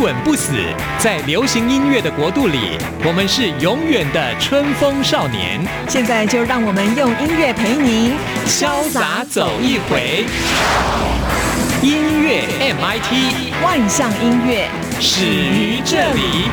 滚不死，在流行音乐的国度里，我们是永远的春风少年。现在就让我们用音乐陪您潇洒走一回。音乐 MIT，万象音乐始于这里。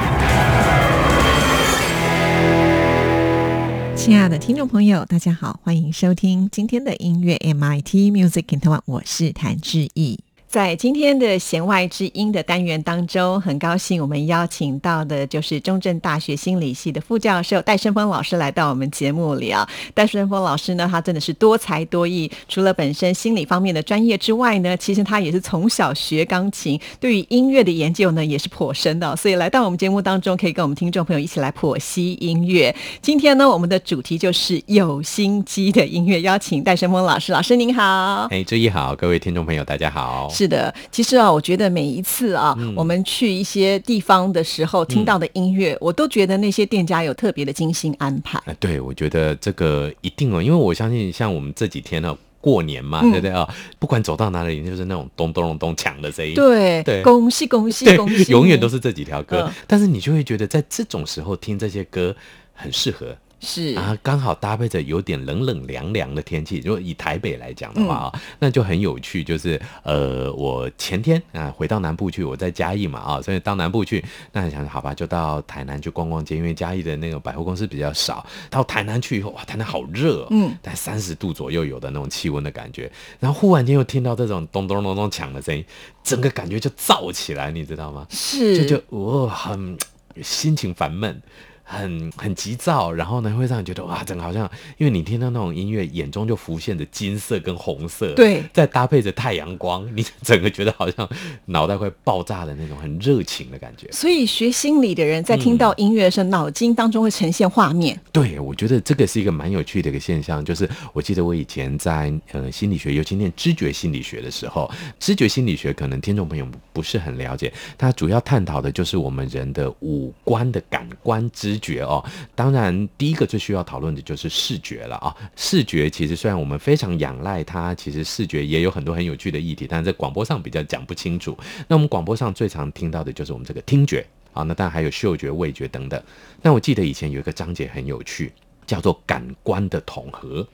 亲爱的听众朋友，大家好，欢迎收听今天的音乐 MIT Music in Taiwan，我是谭志毅。在今天的弦外之音的单元当中，很高兴我们邀请到的就是中正大学心理系的副教授戴胜峰老师来到我们节目里啊。戴胜峰老师呢，他真的是多才多艺，除了本身心理方面的专业之外呢，其实他也是从小学钢琴，对于音乐的研究呢也是颇深的。所以来到我们节目当中，可以跟我们听众朋友一起来剖析音乐。今天呢，我们的主题就是有心机的音乐，邀请戴胜峰老师，老师您好。哎，志毅好，各位听众朋友大家好。是的，其实啊，我觉得每一次啊，我们去一些地方的时候听到的音乐，我都觉得那些店家有特别的精心安排。哎，对，我觉得这个一定哦，因为我相信，像我们这几天呢，过年嘛，对不对啊？不管走到哪里，就是那种咚咚咚咚抢的声音。对对恭喜恭喜恭喜！永远都是这几条歌嗯，但是你就会觉得在这种时候听这些歌很适合。是啊，刚好搭配着有点冷冷凉凉的天气。如果以台北来讲的话啊，嗯那就很有趣。就是呃，我前天啊回到南部去，我在嘉义嘛啊，所以到南部去，那想好吧，就到台南去逛逛街，因为嘉义的那个百货公司比较少。到台南去以后，哇，台南好热、哦，嗯，在三十度左右有的那种气温的感觉。然后忽然间又听到这种咚咚咚咚抢的声音，整个感觉就燥起来，你知道吗？是，就就我很心情烦闷。很很急躁，然后呢，会让你觉得哇，整个好像，因为你听到那种音乐，眼中就浮现着金色跟红色，对再搭配着太阳光，你整个觉得好像脑袋会爆炸的那种很热情的感觉。所以学心理的人在听到音乐的时候，脑筋当中会呈现画面。对，我觉得这个是一个蛮有趣的一个现象，就是我记得我以前在呃心理学，尤其念知觉心理学的时候，知觉心理学可能听众朋友不是很了解，它主要探讨的就是我们人的五官的感官知觉哦。当然，第一个最需要讨论的就是视觉了啊。视觉其实虽然我们非常仰赖它，其实视觉也有很多很有趣的议题，但在广播上比较讲不清楚。那我们广播上最常听到的就是我们这个听觉。啊，那当然还有嗅觉、味觉等等。那我记得以前有一个章节很有趣，叫做感官的统合。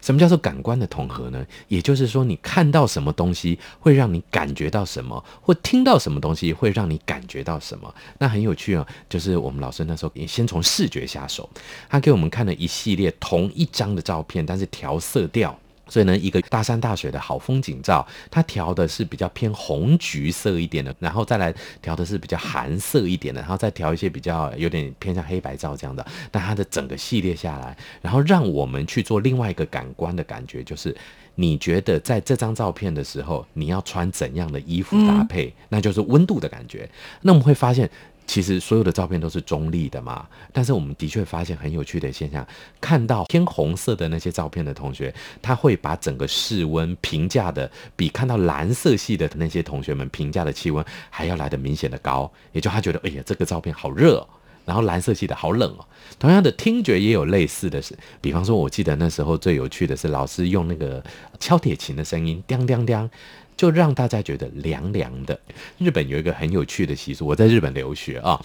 什么叫做感官的统合呢？也就是说，你看到什么东西会让你感觉到什么，或听到什么东西会让你感觉到什么。那很有趣哦，就是我们老师那时候也先从视觉下手，他给我们看了一系列同一张的照片，但是调色调。所以呢，一个大山大水的好风景照，它调的是比较偏红橘色一点的，然后再来调的是比较寒色一点的，然后再调一些比较有点偏向黑白照这样的。那它的整个系列下来，然后让我们去做另外一个感官的感觉，就是你觉得在这张照片的时候，你要穿怎样的衣服搭配，那就是温度的感觉。那我们会发现。其实所有的照片都是中立的嘛，但是我们的确发现很有趣的现象，看到偏红色的那些照片的同学，他会把整个室温评价的比看到蓝色系的那些同学们评价的气温还要来的明显的高，也就他觉得，哎呀，这个照片好热、然后蓝色系的好冷哦。同样的听觉也有类似的是，比方说，我记得那时候最有趣的是老师用那个敲铁琴的声音，叮叮叮，就让大家觉得凉凉的。日本有一个很有趣的习俗，我在日本留学啊。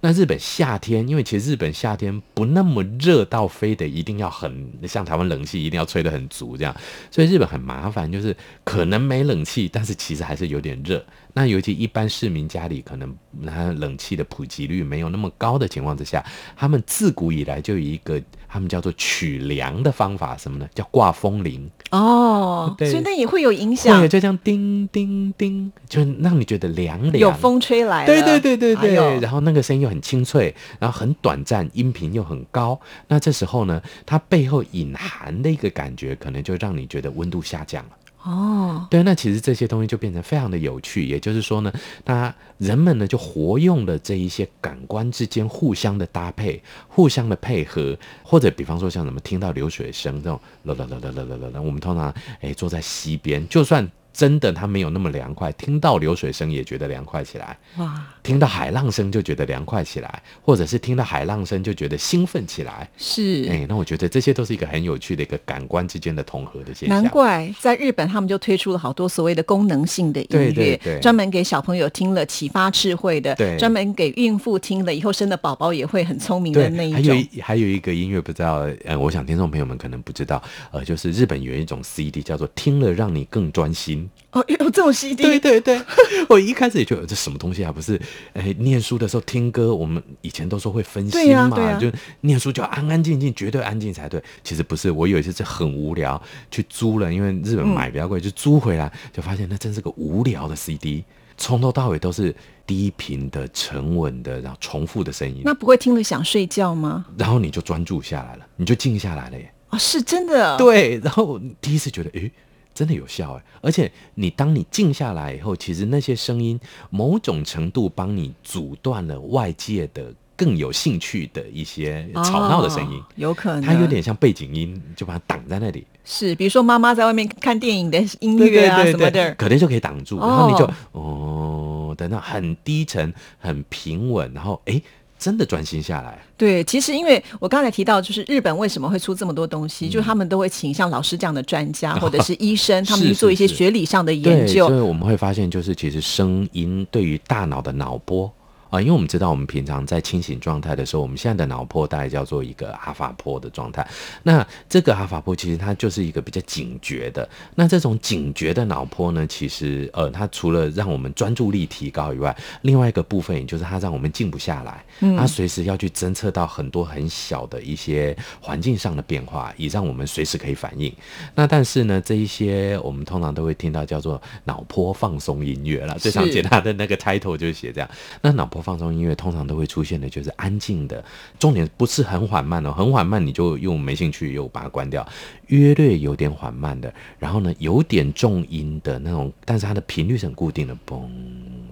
那日本夏天，因为其实日本夏天不那么热到非得一定要很像台湾冷气一定要吹得很足这样，所以日本很麻烦，就是可能没冷气，但是其实还是有点热。那尤其一般市民家里可能那冷气的普及率没有那么高的情况之下，他们自古以来就有一个他们叫做取凉的方法，什么呢？叫挂风铃。哦，对所以那也会有影响会，就这样叮叮叮，就让你觉得凉凉。有风吹来了，对对对对对，哎然后那个声音又很清脆，然后很短暂，音频又很高。那这时候呢，它背后隐含的一个感觉，可能就让你觉得温度下降了。哦，对，那其实这些东西就变成非常的有趣。也就是说呢，那人们呢就活用了这一些感官之间互相的搭配、互相的配合，或者比方说像什么听到流水声这种，啦啦啦啦啦啦啦，我们通常哎坐在溪边，就算。真的，它没有那么凉快。听到流水声也觉得凉快起来，哇！听到海浪声就觉得凉快起来，或者是听到海浪声就觉得兴奋起来。是，哎，那我觉得这些都是一个很有趣的一个感官之间的统合的现象。难怪在日本，他们就推出了好多所谓的功能性的音乐，专门给小朋友听了启发智慧的，对，专门给孕妇听了以后生的宝宝也会很聪明的那一种。还有还有一个音乐，不知道，嗯，我想听众朋友们可能不知道，呃，就是日本有一种 CD 叫做“听了让你更专心”。哦，有这种 CD？对对对，我一开始也觉得这什么东西啊？不是，哎，念书的时候听歌，我们以前都说会分心嘛，就念书就要安安静静，绝对安静才对。其实不是，我有一次是很无聊去租了，因为日本买比较贵，就租回来，就发现那真是个无聊的 CD，从头到尾都是低频的、沉稳的，然后重复的声音。那不会听了想睡觉吗？然后你就专注下来了，你就静下来了耶。哦，是真的。对，然后第一次觉得，哎。真的有效哎，而且你当你静下来以后，其实那些声音某种程度帮你阻断了外界的更有兴趣的一些吵闹的声音，有可能它有点像背景音，就把它挡在那里。是，比如说妈妈在外面看电影的音乐啊什么的，可能就可以挡住，然后你就哦，等到很低沉、很平稳，然后哎。真的专心下来。对，其实因为我刚才提到，就是日本为什么会出这么多东西，就是他们都会请像老师这样的专家，或者是医生，他们去做一些学理上的研究。所以我们会发现，就是其实声音对于大脑的脑波。啊，因为我们知道，我们平常在清醒状态的时候，我们现在的脑波大概叫做一个阿法波的状态。那这个阿法波其实它就是一个比较警觉的。那这种警觉的脑波呢，其实呃，它除了让我们专注力提高以外，另外一个部分也就是它让我们静不下来。嗯，它随时要去侦测到很多很小的一些环境上的变化，以让我们随时可以反应。那但是呢，这一些我们通常都会听到叫做脑波放松音乐了。最常见它的那个 title 就是写这样。那脑放松音乐通常都会出现的，就是安静的，重点不是很缓慢哦，很缓慢你就又没兴趣，又把它关掉。约略有点缓慢的，然后呢，有点重音的那种，但是它的频率是很固定的，嘣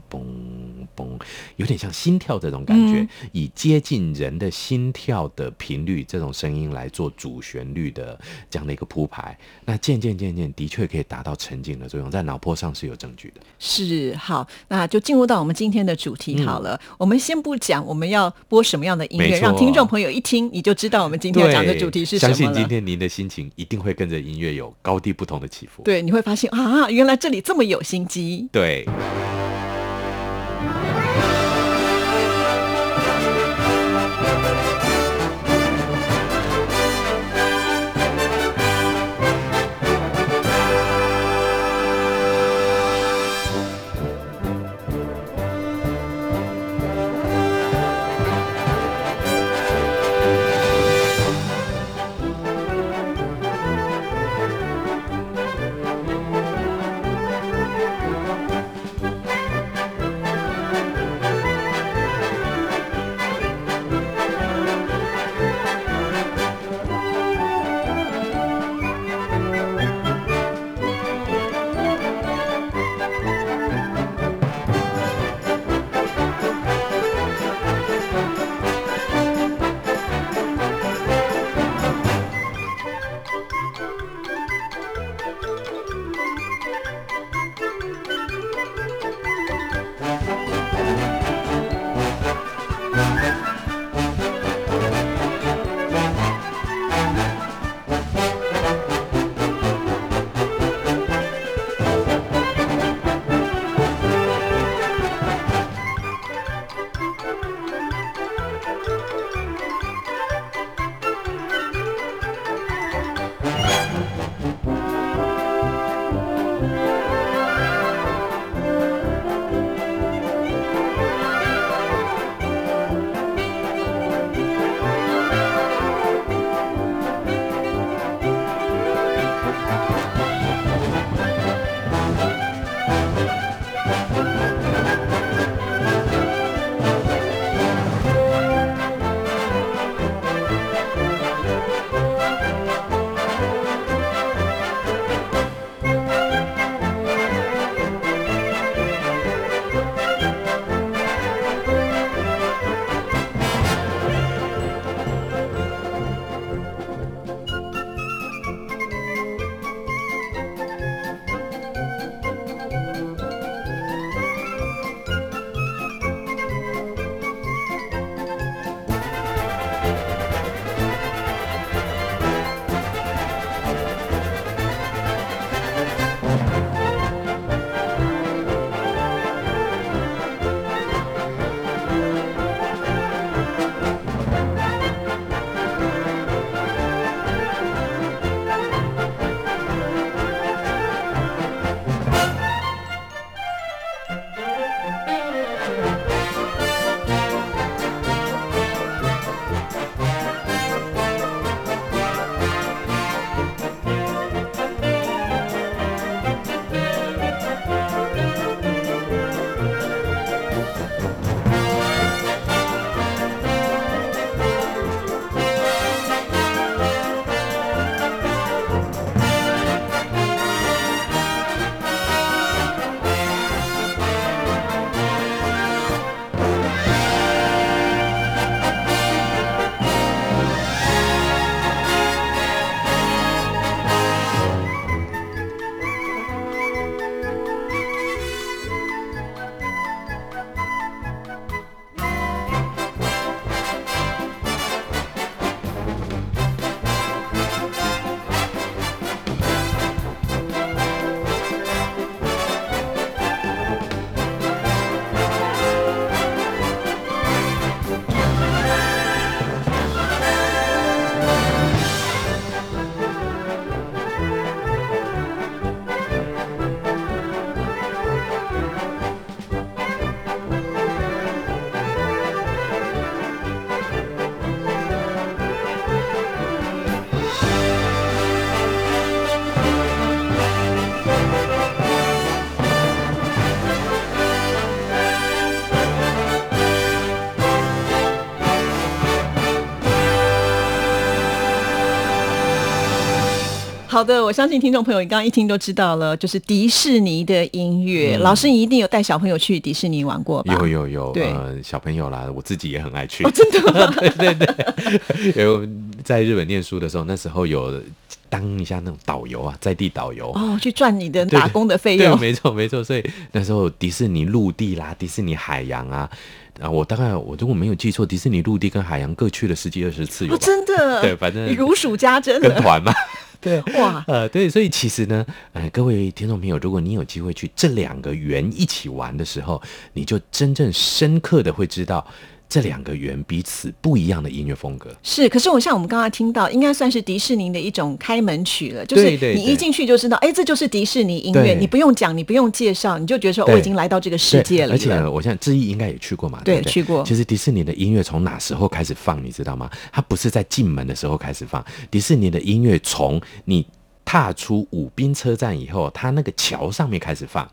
嘣嘣，有点像心跳这种感觉，以接近人的心跳的频率这种声音来做主旋律的这样的一个铺排，那渐渐渐渐的确可以达到沉浸的作用，在脑波上是有证据的。是好，那就进入到我们今天的主题好了。我们先不讲我们要播什么样的音乐，让听众朋友一听你就知道我们今天要讲的主题是什么相信今天您的心情一定会跟着音乐有高低不同的起伏。对，你会发现啊，原来这里这么有心机。对。好的，我相信听众朋友，你刚刚一听都知道了，就是迪士尼的音乐。老师，你一定有带小朋友去迪士尼玩过吧？有有有，对呃，小朋友啦，我自己也很爱去。哦，真的吗？对 对对，有在日本念书的时候，那时候有当一下那种导游啊，在地导游。哦，去赚你的打工的费对，用。没错没错。所以那时候迪士尼陆地啦，迪士尼海洋啊，啊，我大概我如果没有记错，迪士尼陆地跟海洋各去了十几二十次有哦，真的，对反正如数家珍了。跟团嘛。对，哇，呃，对，所以其实呢，呃，各位听众朋友，如果你有机会去这两个园一起玩的时候，你就真正深刻的会知道这两个圆彼此不一样的音乐风格。是，可是我像我们刚刚听到，应该算是迪士尼的一种开门曲了，就是你一进去就知道，哎，这就是迪士尼音乐，你不用讲，你不用介绍，你就觉得说我已经来到这个世界了而且了。我想志毅应该也去过嘛？对去过其实迪士尼的音乐从哪时候开始放，你知道吗？它不是在进门的时候开始放，迪士尼的音乐从你踏出武滨车站以后，它那个桥上面开始放。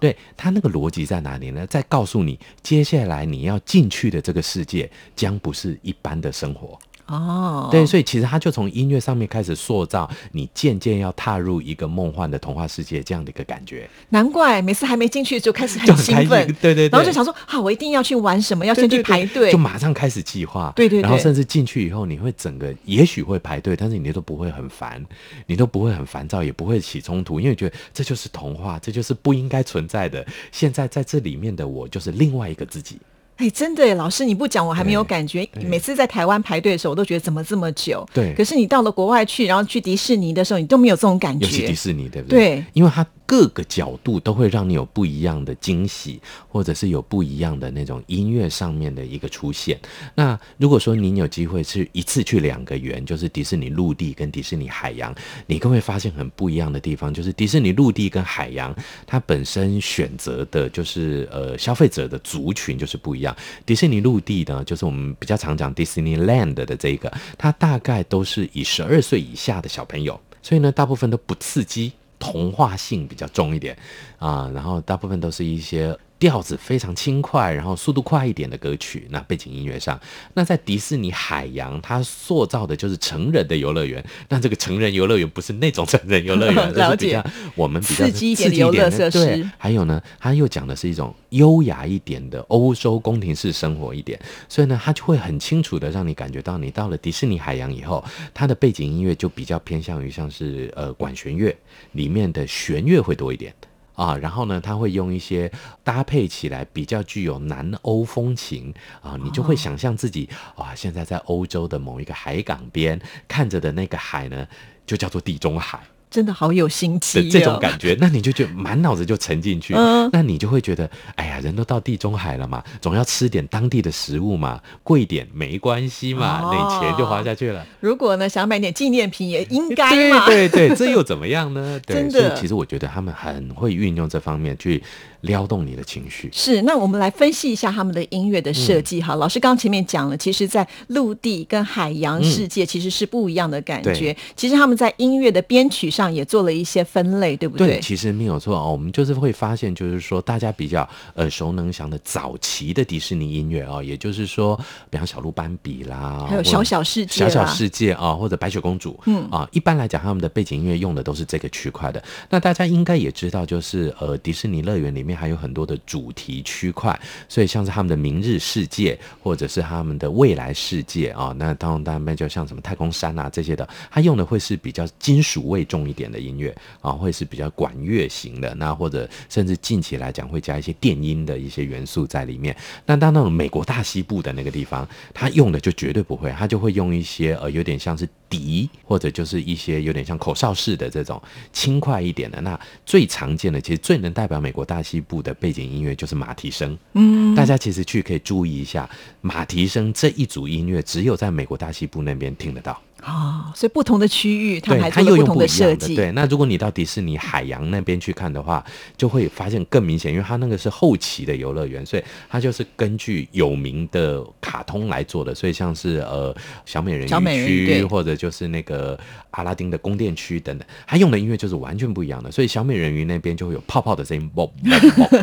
对他那个逻辑在哪里呢？在告诉你，接下来你要进去的这个世界将不是一般的生活。哦，对，所以其实他就从音乐上面开始塑造你渐渐要踏入一个梦幻的童话世界这样的一个感觉，难怪每次还没进去就开始很兴奋，对对对然后就想说，好，我一定要去玩什么，要先去对对对排队就。马上开始计划。对对对然后甚至进去以后，你会整个也许会排队，但是你都不会很烦，你都不会很烦躁，也不会起冲突，因为觉得这就是童话，这就是不应该存在的。现在在这里面的我就是另外一个自己。哎，真的耶，老师你不讲我还没有感觉。每次在台湾排队的时候，我都觉得怎么这么久。对可是你到了国外去，然后去迪士尼的时候，你都没有这种感觉尤其迪。士尼，对不对？对，因为它各个角度都会让你有不一样的惊喜，或者是有不一样的那种音乐上面的一个出现。那如果说您有机会是一次去两个园，就是迪士尼陆地跟迪士尼海洋，你更会发现很不一样的地方，就是迪士尼陆地跟海洋，它本身选择的就是呃消费者的族群就是不一样。迪士尼陆地呢，就是我们比较常讲 Disneyland 的这个，它大概都是以十二岁以下的小朋友，所以呢，大部分都不刺激，童话性比较重一点啊，然后大部分都是一些。调子非常轻快，然后速度快一点的歌曲。那背景音乐上，那在迪士尼海洋，它塑造的就是成人的游乐园。那这个成人游乐园不是那种成人游乐园，这 了解是比较我们比较刺激一点的设施对，还有呢，它又讲的是一种优雅一点的欧洲宫廷式生活一点，所以呢，它就会很清楚的让你感觉到，你到了迪士尼海洋以后，它的背景音乐就比较偏向于像是呃管弦乐里面的弦乐会多一点。啊，然后呢，他会用一些搭配起来比较具有南欧风情啊，你就会想象自己哇，现在在欧洲的某一个海港边看着的那个海呢，就叫做地中海。真的好有心机的这种感觉，那你就觉得满脑子就沉进去，那你就会觉得，哎呀，人都到地中海了嘛，总要吃点当地的食物嘛，贵点没关系嘛，那钱就花下去了。如果呢想买点纪念品也应该嘛，对对，这又怎么样呢？真的，其实我觉得他们很会运用这方面去。撩动你的情绪是，那我们来分析一下他们的音乐的设计哈。老师刚前面讲了，其实，在陆地跟海洋世界其实是不一样的感觉。其实他们在音乐的编曲上也做了一些分类，对不对？对，其实没有错哦。我们就是会发现，就是说大家比较耳熟能详的早期的迪士尼音乐哦，也就是说，比方小鹿斑比啦，还有小小世界、小小世界啊，或者白雪公主，嗯啊，一般来讲，他们的背景音乐用的都是这个区块的。那大家应该也知道，就是呃，迪士尼乐园里面。还有很多的主题区块，所以像是他们的明日世界，或者是他们的未来世界啊，那当当然就像什么太空山啊这些的，它用的会是比较金属味重一点的音乐啊，会是比较管乐型的，那或者甚至近期来讲会加一些电音的一些元素在里面。那当那种美国大西部的那个地方，他用的就绝对不会，他就会用一些呃有点像是笛，或者就是一些有点像口哨式的这种轻快一点的。那最常见的，其实最能代表美国大西。部的背景音乐就是马蹄声，嗯，大家其实去可以注意一下马蹄声这一组音乐，只有在美国大西部那边听得到。哦，所以不同的区域，它还做不同的设计。对，那如果你到迪士尼海洋那边去看的话，就会发现更明显，因为它那个是后期的游乐园，所以它就是根据有名的卡通来做的。所以像是呃小美人鱼区，或者就是那个阿拉丁的宫殿区等等，它用的音乐就是完全不一样的。所以小美人鱼那边就会有泡泡的声音，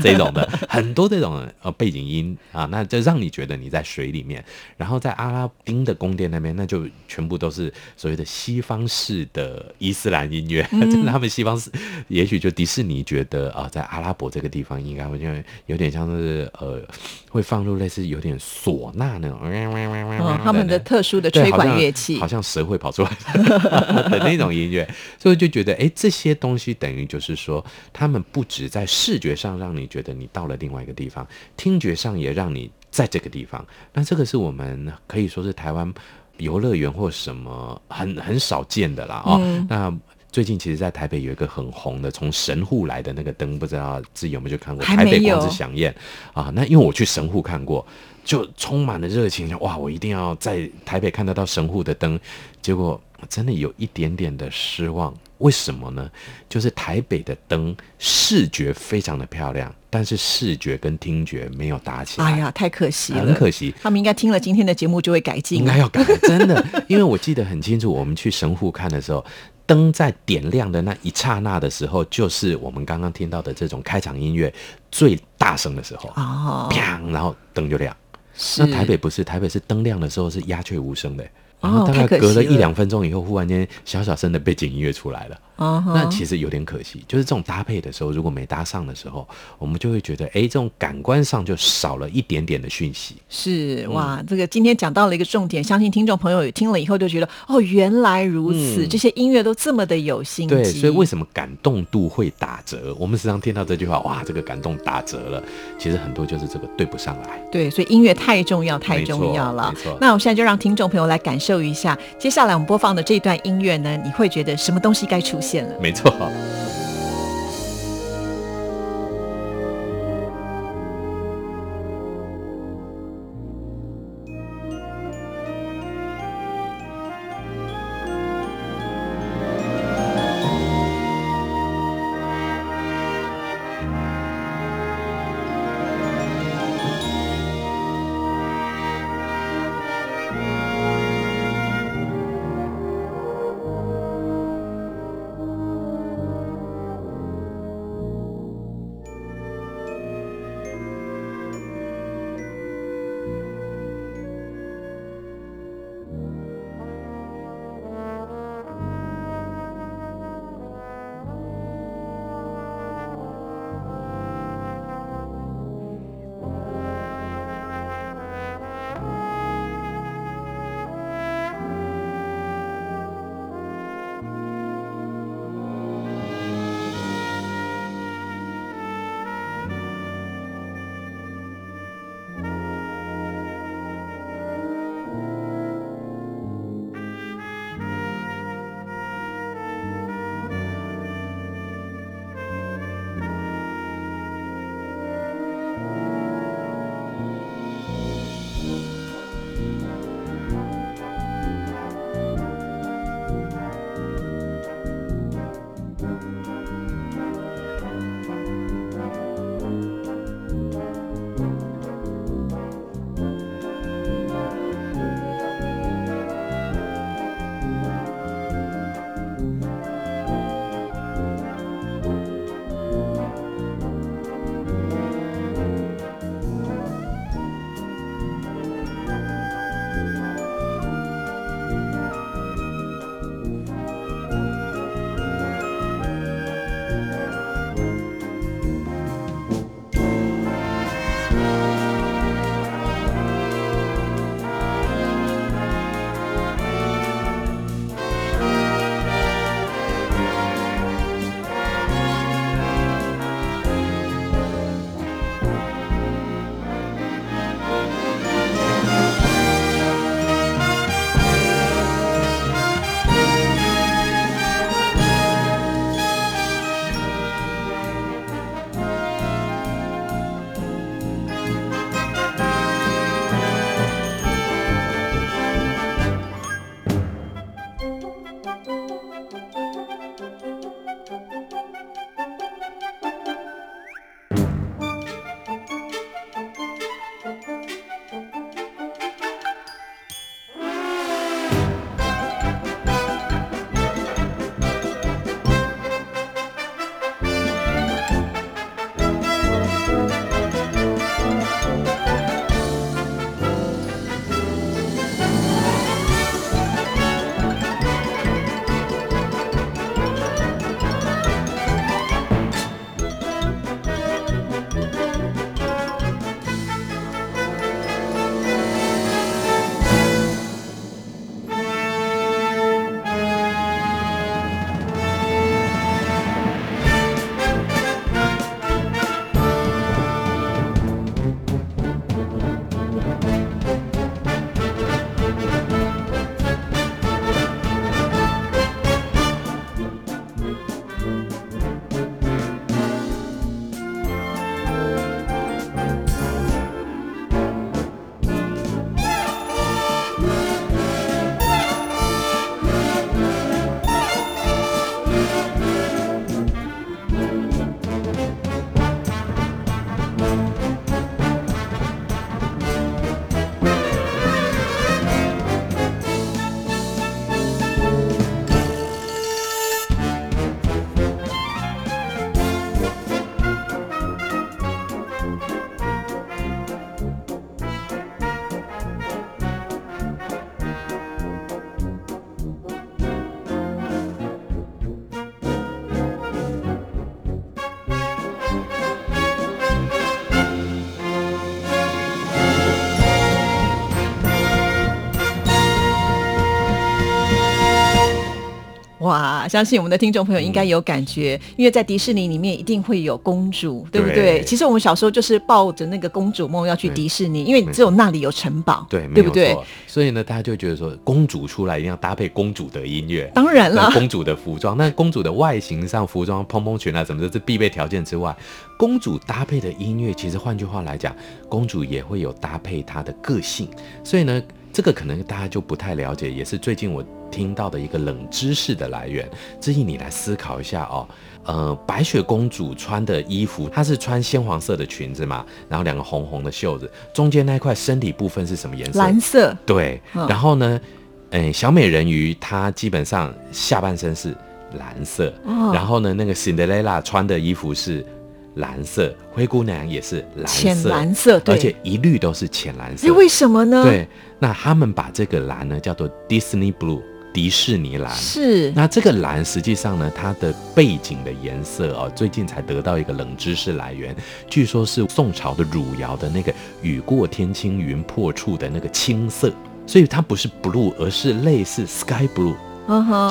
这种的，很多这种呃背景音啊，那就让你觉得你在水里面。然后在阿拉丁的宫殿那边，那就全部都是。所谓的西方式的伊斯兰音乐，他们西方式，也许就迪士尼觉得啊，在阿拉伯这个地方应该会因为有点像是呃，会放入类似有点唢呐那种，他们的特殊的吹管乐器，好像蛇会跑出来 的那种音乐，所以就觉得哎，这些东西等于就是说，他们不止在视觉上让你觉得你到了另外一个地方，听觉上也让你在这个地方。那这个是我们可以说是台湾。游乐园或什么很很少见的啦哦，那最近其实，在台北有一个很红的，从神户来的那个灯，不知道自己有没有去看过？台北光之响宴啊，那因为我去神户看过，就充满了热情，哇，我一定要在台北看得到神户的灯，结果真的有一点点的失望。为什么呢？就是台北的灯视觉非常的漂亮，但是视觉跟听觉没有搭起来。哎呀，太可惜了，很可惜。他们应该听了今天的节目就会改进。应该要改，真的，因为我记得很清楚，我们去神户看的时候，灯在点亮的那一刹那的时候，就是我们刚刚听到的这种开场音乐最大声的时候。哦，砰，然后灯就亮。那台北不是，台北是灯亮的时候是鸦雀无声的。然后大概隔了一两分钟以后，忽然间小小声的背景音乐出来了。那其实有点可惜，就是这种搭配的时候，如果没搭上的时候，我们就会觉得，哎，这种感官上就少了一点点的讯息。是哇，这个今天讲到了一个重点，相信听众朋友也听了以后就觉得，哦，原来如此，这些音乐都这么的有心对，所以为什么感动度会打折？我们时常听到这句话，哇，这个感动打折了。其实很多就是这个对不上来。对，所以音乐太重要，太重要了。没错。那我现在就让听众朋友来感受一下，接下来我们播放的这段音乐呢，你会觉得什么东西该出现？没错。哇，相信我们的听众朋友应该有感觉，因为在迪士尼里面一定会有公主，对不对？对其实我们小时候就是抱着那个公主梦要去迪士尼，因为只有那里有城堡，对，对不对？所以呢，大家就觉得说，公主出来一定要搭配公主的音乐。当然了，公主的服装，那公主的外形上，服装蓬蓬裙啊什么的，是必备条件之外，公主搭配的音乐，其实换句话来讲，公主也会有搭配她的个性。所以呢，这个可能大家就不太了解，也是最近我听到的一个冷知识的来源。志毅，你来思考一下哦。呃，白雪公主穿的衣服，她是穿鲜黄色的裙子嘛，然后两个红红的袖子，中间那块身体部分是什么颜色？蓝色，对，嗯然后呢，诶，小美人鱼她基本上下半身是蓝色，哦然后呢，那个 Cinderella 穿的衣服是蓝色，灰姑娘也是蓝色，浅蓝色，对。而且一律都是浅蓝色哎，。为什么呢？，对，那他们把这个蓝呢叫做 Disney Blue，迪士尼蓝。是那这个蓝实际上呢，它的背景的颜色哦，最近才得到一个冷知识来源，据说是宋朝的汝窑的那个“雨过天青云破处”的那个青色，所以它不是 blue，而是类似 sky blue，、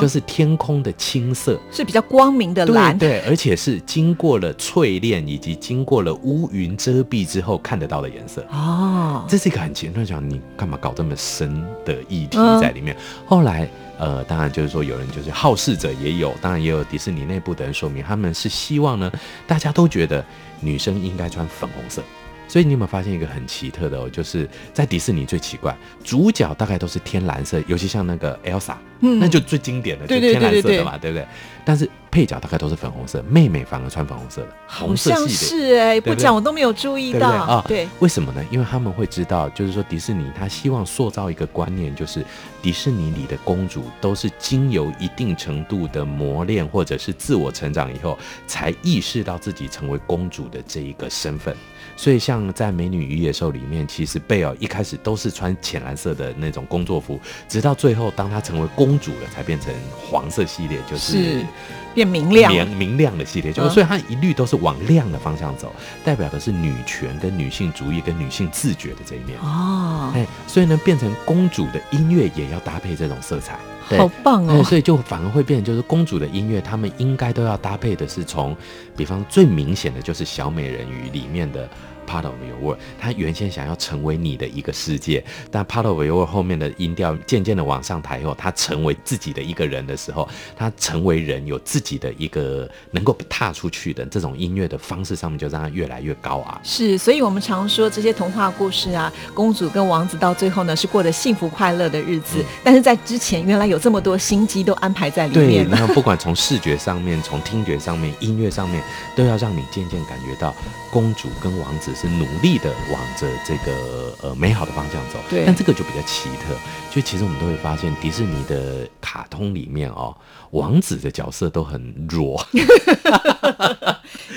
就是天空的青色。是比较光明的蓝，对对，而且是经过了淬炼以及经过了乌云遮蔽之后看得到的颜色。哦，这是一个很奇怪，讲你干嘛搞这么深的议题嗯在里面？后来，呃，当然就是说有人就是好事者也有，当然也有迪士尼内部的人说明，他们是希望呢，大家都觉得女生应该穿粉红色。所以你有没有发现一个很奇特的哦？就是在迪士尼最奇怪，主角大概都是天蓝色，尤其像那个 Elsa，、嗯那就最经典的，就天蓝色的嘛，对不对？但是配角大概都是粉红色，妹妹反而穿粉红色的，好红色像。是哎，不讲我都没有注意到啊，对，为什么呢？因为他们会知道，就是说迪士尼他希望塑造一个观念，就是迪士尼里的公主都是经由一定程度的磨练或者是自我成长以后，才意识到自己成为公主的这一个身份。所以，像在《美女与野兽》里面，其实贝尔一开始都是穿浅蓝色的那种工作服，直到最后，当她成为公主了，才变成黄色系列，就是是变明亮，明明亮的系列，就是嗯所以它一律都是往亮的方向走，代表的是女权跟女性主义跟女性自觉的这一面。哦，哎，所以呢，变成公主的音乐也要搭配这种色彩。对。好棒哎，哦，所以就反而会变成，就是公主的音乐，他们应该都要搭配的是从，比方最明显的就是小美人鱼里面的 Part of Your World，他原先想要成为你的一个世界，但 Part of Your World 后面的音调渐渐的往上抬后，他成为自己的一个人的时候，他成为人有自己的一个能够踏出去的这种音乐的方式上面，就让他越来越高昂。是，所以我们常说这些童话故事啊，公主跟王子到最后呢是过得幸福快乐的日子，嗯但是在之前原来有这么多心机都安排在里，面了。那不管从视觉上面、从听觉上面、音乐上面，都要让你渐渐感觉到公主跟王子是努力的往着这个呃美好的方向走。对但这个就比较奇特，就其实我们都会发现，迪士尼的卡通里面哦，王子的角色都很弱。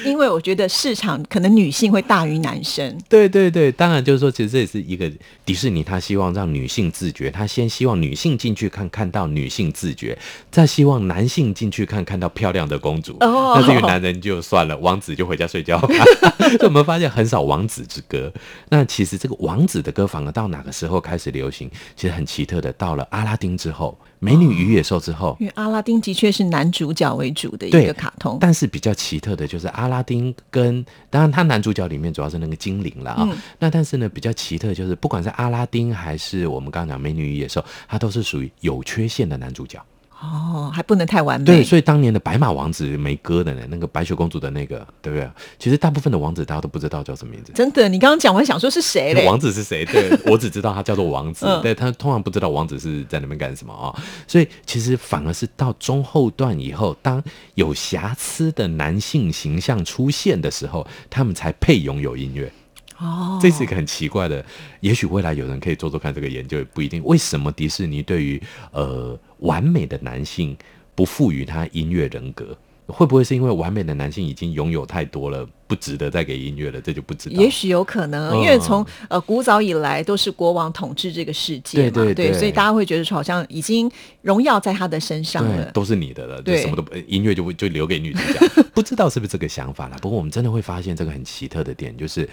因为我觉得市场可能女性会大于男生。对对对，当然就是说，其实这也是一个迪士尼，他希望让女性自觉，他先希望女性进去看，看到女性自觉，再希望男性进去看，看到漂亮的公主。哦那这个男人就算了，王子就回家睡觉。所以我们发现很少王子之歌。那其实这个王子的歌反而到哪个时候开始流行？其实很奇特的，到了阿拉丁之后，《美女与野兽》之后。因为阿拉丁的确是男主角为主的一个卡通，但是比较奇特的就是阿拉丁跟，当然他男主角里面主要是那个精灵了啊、嗯那但是呢，比较奇特就是不管是阿拉丁还是我们刚刚讲美女与野兽，他都是属于有缺陷的男主角。哦，还不能太完美。对，所以当年的白马王子没歌的呢，那个白雪公主的那个，对不对？其实大部分的王子大家都不知道叫什么名字。真的，你刚刚讲，我还想说是谁嘞？王子是谁？对我只知道他叫做王子，嗯对他通常不知道王子是在那边干什么啊、所以其实反而是到中后段以后，当有瑕疵的男性形象出现的时候，他们才配拥有音乐。哦，这是一个很奇怪的，也许未来有人可以做做看这个研究，也不一定。为什么迪士尼对于呃完美的男性不赋予他音乐人格？会不会是因为完美的男性已经拥有太多了，不值得再给音乐了？这就不知道。也许有可能，嗯因为从呃古早以来都是国王统治这个世界嘛，对对对所以大家会觉得说好像已经荣耀在他的身上，了。都是你的了，对什么都不，音乐就会就留给女主角。不知道是不是这个想法啦？不过我们真的会发现这个很奇特的点，就是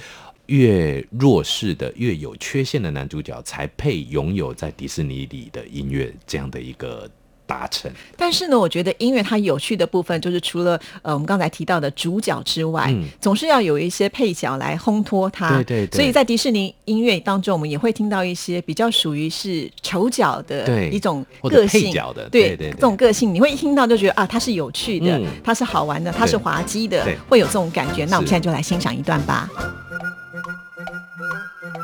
越弱势的、越有缺陷的男主角，才配拥有在迪士尼里的音乐这样的一个达成。但是呢，我觉得音乐它有趣的部分就是除了呃我们刚才提到的主角之外，嗯总是要有一些配角来烘托它。对对对所以在迪士尼音乐当中，我们也会听到一些比较属于是丑角的一种个性，配角的对对对对这种个性，你会一听到就觉得啊，它是有趣的，嗯它是好玩的，它是滑稽的，会有这种感觉。那我们现在就来欣赏一段吧。Mm-hmm.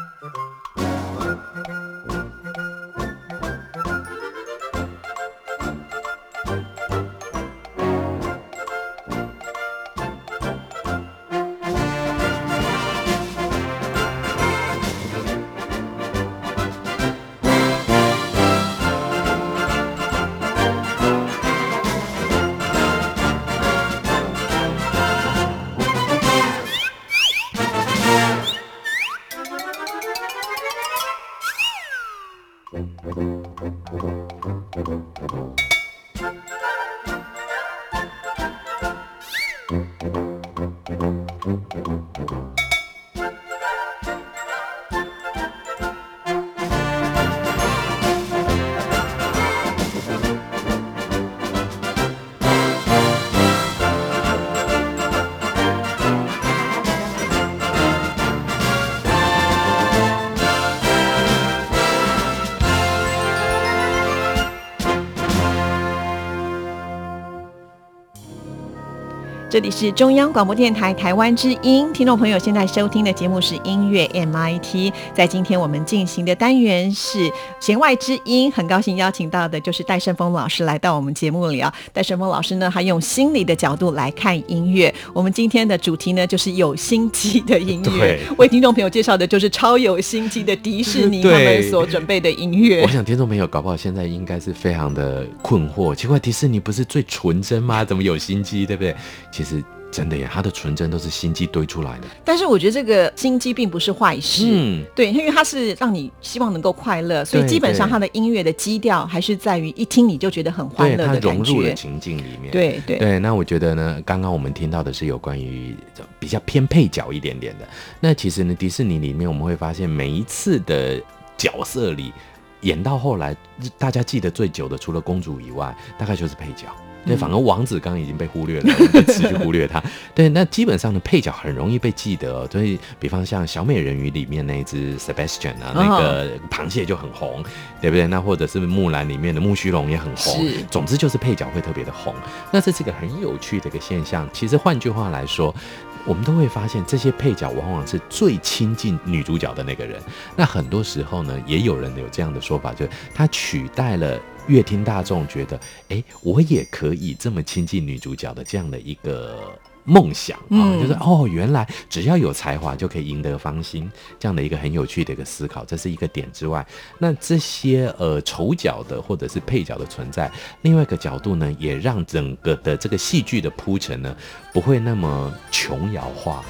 这里是中央广播电台台湾之音，听众朋友现在收听的节目是音乐 MIT。在今天我们进行的单元是弦外之音，很高兴邀请到的就是戴胜峰老师来到我们节目里啊。戴胜峰老师呢，他用心理的角度来看音乐。我们今天的主题呢，就是有心机的音乐。为听众朋友介绍的就是超有心机的迪士尼 他们所准备的音乐我。想听众朋友搞不好现在应该是非常的困惑，奇怪，迪士尼不是最纯真吗？怎么有心机，对不对？其实真的耶，他的纯真都是心机堆出来的。但是我觉得这个心机并不是坏事。嗯，对，因为它是让你希望能够快乐，所以基本上对它的音乐的基调还是在于一听你就觉得很欢乐的感融入了。情境里面。对对对，那我觉得呢，刚刚我们听到的是有关于比较偏配角一点点的。那其实呢，迪士尼里面我们会发现，每一次的角色里，演到后来，大家记得最久的，除了公主以外，大概就是配角。对，反而王子刚刚已经被忽略了，我们持续忽略他。对，那基本上的，配角很容易被记得、哦，所以比方像小美人鱼里面那一只 Sebastian 啊，那个螃蟹就很红，对不对？那或者是木兰里面的木须龙也很红是，总之就是配角会特别的红。那这是一个很有趣的一个现象。其实换句话来说，我们都会发现这些配角往往是最亲近女主角的那个人。那很多时候呢，也有人有这样的说法，就是他取代了乐听大众觉得，哎，我也可以这么亲近女主角的这样的一个。梦想啊，嗯就是哦，原来只要有才华就可以赢得芳心，这样的一个很有趣的一个思考，这是一个点之外，那这些呃丑角的或者是配角的存在，另外一个角度呢，也让整个的这个戏剧的铺陈呢，不会那么琼瑶化，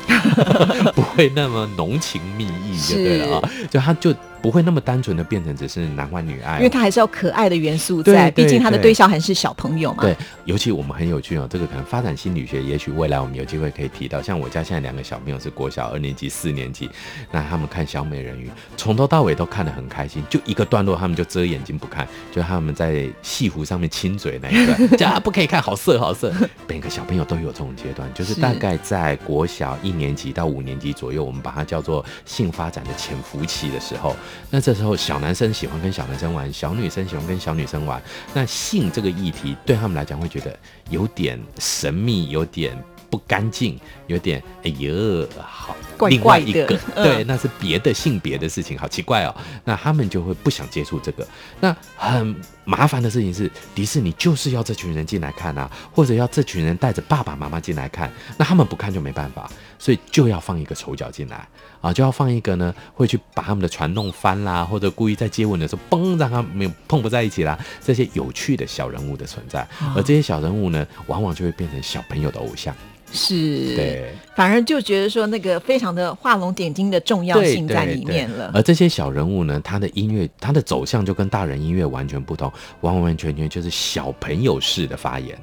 不会那么浓情蜜意，就对了啊，就他就不会那么单纯的变成只是男欢女爱，因为它还是要可爱的元素在，毕竟他的对对象还是小朋友嘛。对，尤其我们很有趣哦，这个可能发展心理学，也许未来我们有机会可以提到。像我家现在两个小朋友是国小二年级、四年级，那他们看小美人鱼，从头到尾都看得很开心，就一个段落他们就遮眼睛不看，就他们在戏湖上面亲嘴那一段，就啊不可以看，好色好色。每个小朋友都有这种阶段，就是是大概在国小一年级到五年级左右，我们把它叫做性发展的潜伏期的时候，那这时候小男生喜欢跟小男生玩，小女生喜欢跟小女生玩。那性这个议题对他们来讲会觉得有点神秘，有点不干净，有点哎呦好，怪另外怪的一个嗯对，那是别的性别的事情，好奇怪哦。那他们就会不想接触这个。那很麻烦的事情是，迪士尼就是要这群人进来看啊，或者要这群人带着爸爸妈妈进来看，那他们不看就没办法，所以就要放一个丑角进来啊，就要放一个呢会去把他们的船弄翻啦，或者故意在接吻的时候嘣让他们没有碰不在一起啦，这些有趣的小人物的存在，而这些小人物呢，往往就会变成小朋友的偶像。是，对，反而就觉得说那个非常的画龙点睛的重要性在里面了。而这些小人物呢，他的音乐，他的走向就跟大人音乐完全不同，完完全全就是小朋友式的发言。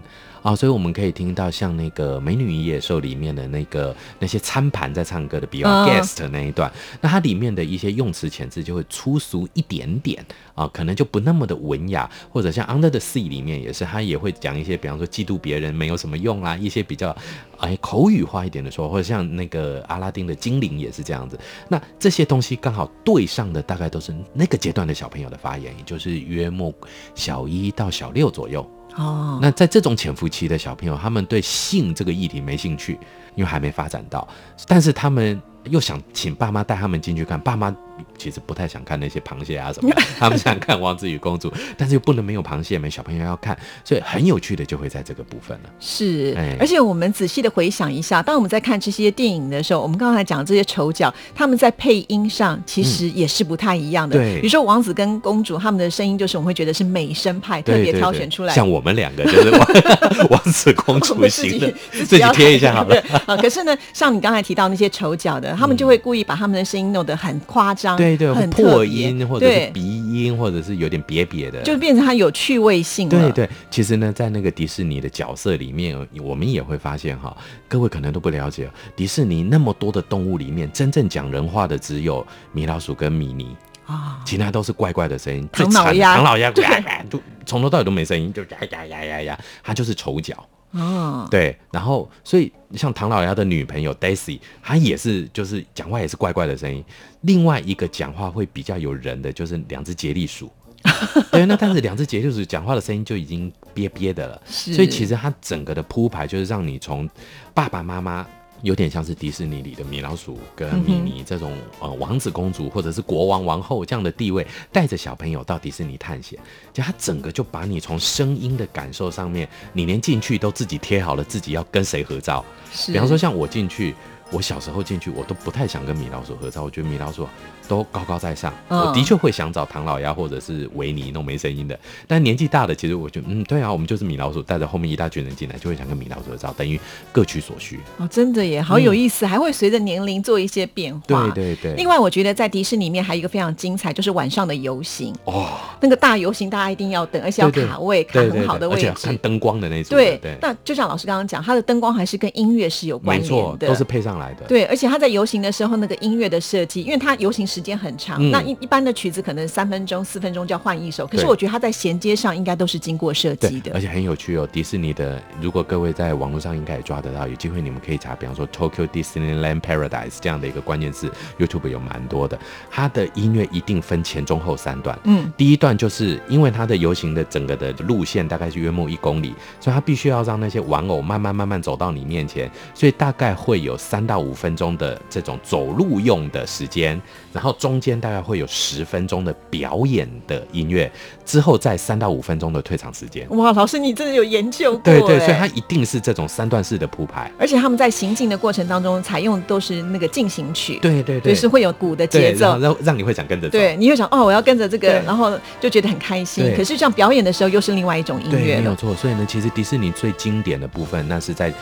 啊，所以我们可以听到像那个《美女与野兽》里面的那个那些餐盘在唱歌的 Beyond Guest 那一段，那它里面的一些用词遣词就会粗俗一点点啊，可能就不那么的文雅，或者像 Under the Sea 里面也是，他也会讲一些，比方说嫉妒别人没有什么用啊，一些比较哎口语化一点的说，或者像那个阿拉丁的精灵也是这样子。那这些东西刚好对上的大概都是那个阶段的小朋友的发言，也就是约莫小一到小六左右。哦，那在这种潜伏期的小朋友，他们对性这个议题没兴趣，因为还没发展到，但是他们又想请爸妈带他们进去看，爸妈。其实不太想看那些螃蟹啊什么，他们想看王子与公主，但是又不能没有螃蟹，没小朋友要看，所以很有趣的就会在这个部分了。是，而且我们仔细的回想一下，当我们在看这些电影的时候，我们刚才讲这些丑角，他们在配音上其实也是不太一样的。对，比如说王子跟公主，他们的声音就是我们会觉得是美声派，特别挑选出来。像我们两个就是 王子公主型的，自己贴一下好了。啊，可是呢，像你刚才提到那些丑角的，他们就会故意把他们的声音弄得很夸张。对对，很破音或者是鼻音，或者是有点瘪瘪的，就变成它有趣味性了。对对，其实呢，在那个迪士尼的角色里面，我们也会发现哈，各位可能都不了解，迪士尼那么多的动物里面，真正讲人话的只有米老鼠跟米妮啊，其他都是怪怪的声音。唐老鸭，唐老鸭，就从头到尾都没声音，就呀呀呀呀呀，它就是丑角。哦，对，然后所以像唐老鸭的女朋友 Daisy，她也是就是讲话也是怪怪的声音。另外一个讲话会比较有人的就是两只杰利鼠，对，那但是两只杰利鼠讲话的声音就已经憋憋的了，所以其实它整个的铺排就是让你从爸爸妈妈。有点像是迪士尼里的米老鼠跟米妮这种呃王子公主或者是国王王后这样的地位，带着小朋友到迪士尼探险，就他整个就把你从声音的感受上面，你连进去都自己贴好了自己要跟谁合照，比方说像我进去。我小时候进去，我都不太想跟米老鼠合照。我觉得米老鼠都高高在上，我的确会想找唐老鸭或者是维尼那种没声音的。但年纪大的，其实我觉得，嗯，对啊，我们就是米老鼠，带着后面一大群人进来，就会想跟米老鼠合照，等于各取所需。哦，真的耶，好有意思，还会随着年龄做一些变化。对对对。另外，我觉得在迪士尼里面还有一个非常精彩，就是晚上的游行。哦。那个大游行，大家一定要等，而且要卡位，卡很好的位置，看灯光的那种。对对。那就像老师刚刚讲，它的灯光还是跟音乐是有关联的，都是配上来的。对，而且它。在游行的时候，那个音乐的设计，因为它游行时间很长，那一一般的曲子可能三分钟、四分钟就要换一首。可是我觉得它在衔接上应该都是经过设计的，而且很有趣哦。迪士尼的，如果各位在网络上应该也抓得到，有机会你们可以查，比方说 Tokyo Disneyland Paradise 这样的一个关键字，YouTube 有蛮多的。它的音乐一定分前中后三段。嗯，第一段就是因为它的游行的整个的路线大概是约莫一公里，所以它必须要让那些玩偶慢慢慢慢走到你面前，所以大概会有三到五分钟的这种走。路用的时间，然后中间大概会有十分钟的表演的音乐，之后再三到五分钟的退场时间。哇，老师你真的有研究过？对对，所以它一定是这种三段式的铺排。而且他们在行进的过程当中采用都是那个进行曲，对对对，是会有鼓的节奏，让让你会想跟着。对，你会想哦，我要跟着这个，然后就觉得很开心。可是这样表演的时候又是另外一种音乐，没有错。所以呢，其实迪士尼最经典的部分，那是在。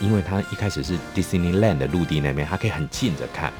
因为它一开始是 Disneyland 的陆地那边，它可以很近着看，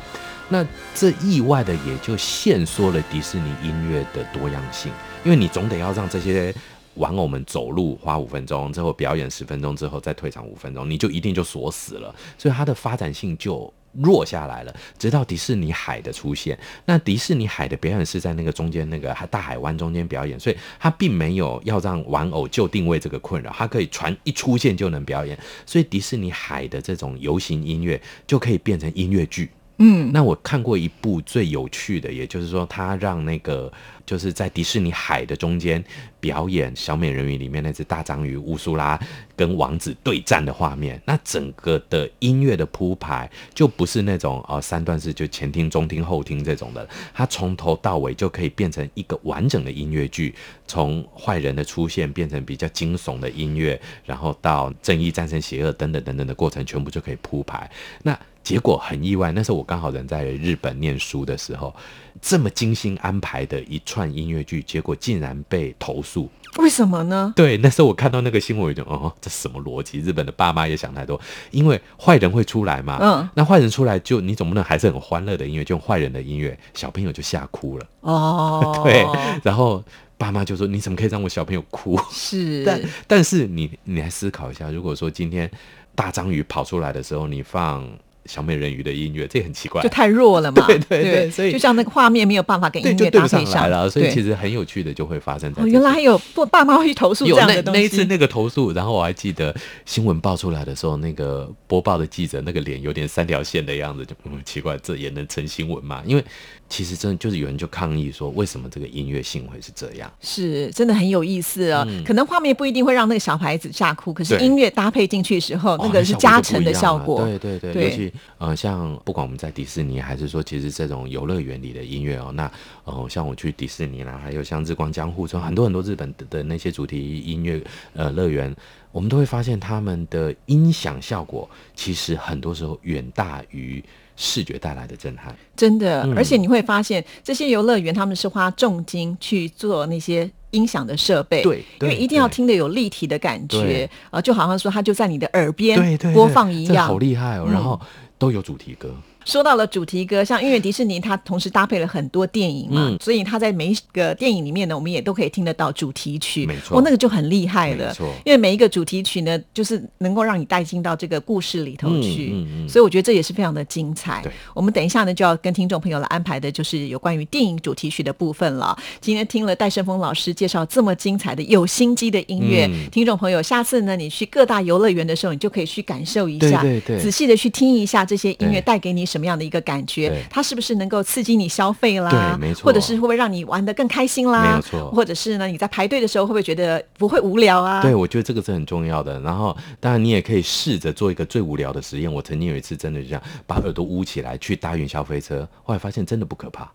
那这意外的也就限缩了迪士尼音乐的多样性。因为你总得要让这些玩偶们走路花五分钟，之后表演十分钟之后再退场五分钟，你就一定就锁死了，所以它的发展性就。弱下来了，直到迪士尼海的出现。那迪士尼海的表演是在那个中间那个大海湾中间表演，所以它并没有要让玩偶就定位这个困扰，它可以船一出现就能表演。所以迪士尼海的这种游行音乐就可以变成音乐剧。嗯，那我看过一部最有趣的，也就是说，他让那个就是在迪士尼海的中间表演《小美人鱼》里面那只大章鱼乌苏拉跟王子对战的画面。那整个的音乐的铺排就不是那种呃三段式，就前听、中听、后听这种的，它从头到尾就可以变成一个完整的音乐剧，从坏人的出现变成比较惊悚的音乐，然后到正义战胜邪恶等等等等的过程，全部就可以铺排。那结果很意外，那时候我刚好人在日本念书的时候，这么精心安排的一串音乐剧，结果竟然被投诉。为什么呢？对，那时候我看到那个新闻，我就哦，这什么逻辑？日本的爸妈也想太多，因为坏人会出来嘛。嗯，那坏人出来就你总不能还是很欢乐的音乐，就用坏人的音乐，小朋友就吓哭了。哦，对，然后。爸妈就说你怎么可以让我小朋友哭？是，但但是你你来思考一下，如果说今天大章鱼跑出来的时候，你放。小美人鱼的音乐，这很奇怪，就太弱了嘛。对对对，所以就像那个画面没有办法跟音乐搭配上来了，所以其实很有趣的就会发生在。原来还有不爸妈会去投诉这样的东西。那一次那个投诉，然后我还记得新闻报出来的时候，那个播报的记者那个脸有点三条线的样子，就嗯奇怪，这也能成新闻嘛？因为。其实真的就是有人就抗议说，为什么这个音乐性会是这样？是真的很有意思啊！可能画面不一定会让那个小孩子吓哭，可是音乐搭配进去时候，那个是加成的效果。对对对，尤其呃，像不管我们在迪士尼，还是说其实这种游乐园里的音乐哦，那呃，像我去迪士尼啦，还有像日光江户村，很多很多日本的那些主题音乐呃乐园，我们都会发现他们的音响效果其实很多时候远大于。视觉带来的震撼，真的，而且你会发现这些游乐园他们是花重金去做那些音响的设备，对，因为一定要听得有立体的感觉啊，就好像说它就在你的耳边播放一样，好厉害哦，然后都有主题歌。说到了主题歌，像音乐迪士尼它同时搭配了很多电影嘛，所以它在每一个电影里面呢，我们也都可以听得到主题曲。没错，那个就很厉害了。因为每一个主题曲呢，就是能够让你带进到这个故事里头去。嗯嗯。所以我觉得这也是非常的精彩。对。我们等一下呢，就要跟听众朋友来安排的就是有关于电影主题曲的部分了。今天听了戴胜峰老师介绍这么精彩的有心机的音乐，听众朋友，下次呢你去各大游乐园的时候，你就可以去感受一下，对对对，仔细的去听一下这些音乐带给你什么样的一个感觉。它是不是能够刺激你消费啦？对，没错。或者是会不会让你玩的更开心啦？没错。或者是呢，你在排队的时候会不会觉得不会无聊啊？对，我觉得这个是很重要的。然后，当然你也可以试着做一个最无聊的实验。我曾经有一次真的就这样把耳朵捂起来去搭云霄飞车，后来发现真的不可怕。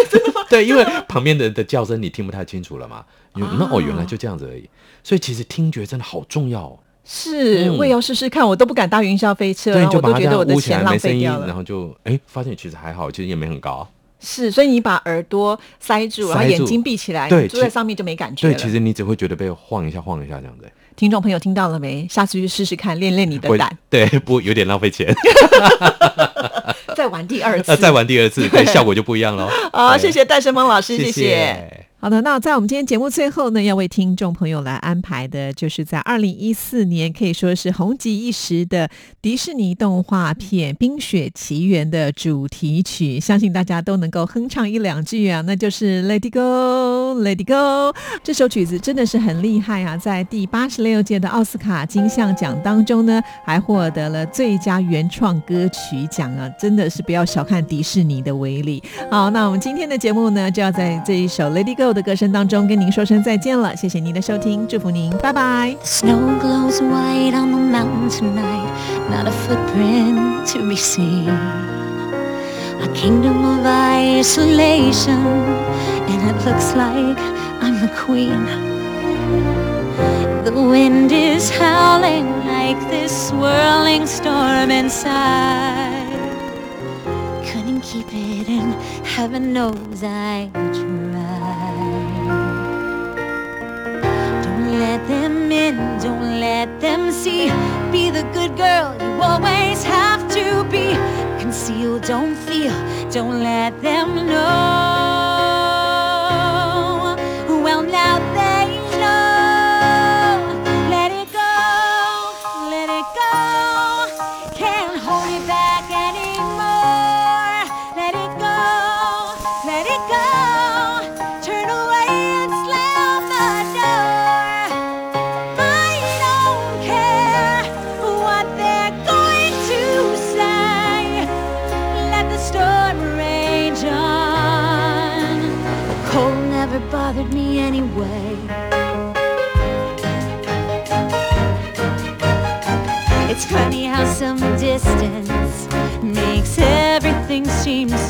对，因为旁边的人的叫声你听不太清楚了嘛。那哦，原来就这样子而已。所以其实听觉真的好重要。哦。是，我也要试试看。我都不敢搭云霄飞车，我都觉得我的钱浪费掉了。然后就哎，发现其实还好，其实也没很高。是，所以你把耳朵塞住，然后眼睛闭起来，对，坐在上面就没感觉。对，其实你只会觉得被晃一下、晃一下这样子。听众朋友听到了没？下次去试试看，练练你的胆。对，不有点浪费钱。再玩第二次，再玩第二次，对，效果就不一样了。好，谢谢戴胜峰老师，谢谢。好的，那在我们今天节目最后呢，要为听众朋友来安排的，就是在二零一四年可以说是红极一时的迪士尼动画片《冰雪奇缘》的主题曲，相信大家都能够哼唱一两句啊，那就是《Let It Go, Let It Go》这首曲子真的是很厉害啊，在第八十六届的奥斯卡金像奖当中呢，还获得了最佳原创歌曲奖啊，真的是不要小看迪士尼的威力。好，那我们今天的节目呢，就要在这一首《Let It Go》。的歌声当中跟您说声再见了，谢谢您的收听，祝福您，拜拜。Snow glows white on the mountain tonight, not a footprint to be seen. A kingdom of isolation, and it looks like I'm the queen. The wind is howling like this swirling storm inside. Couldn't keep it in, heaven knows I tried. Don't let them in, don't let them see. Be the good girl you always have to be. Conceal, don't feel, don't let them know. seems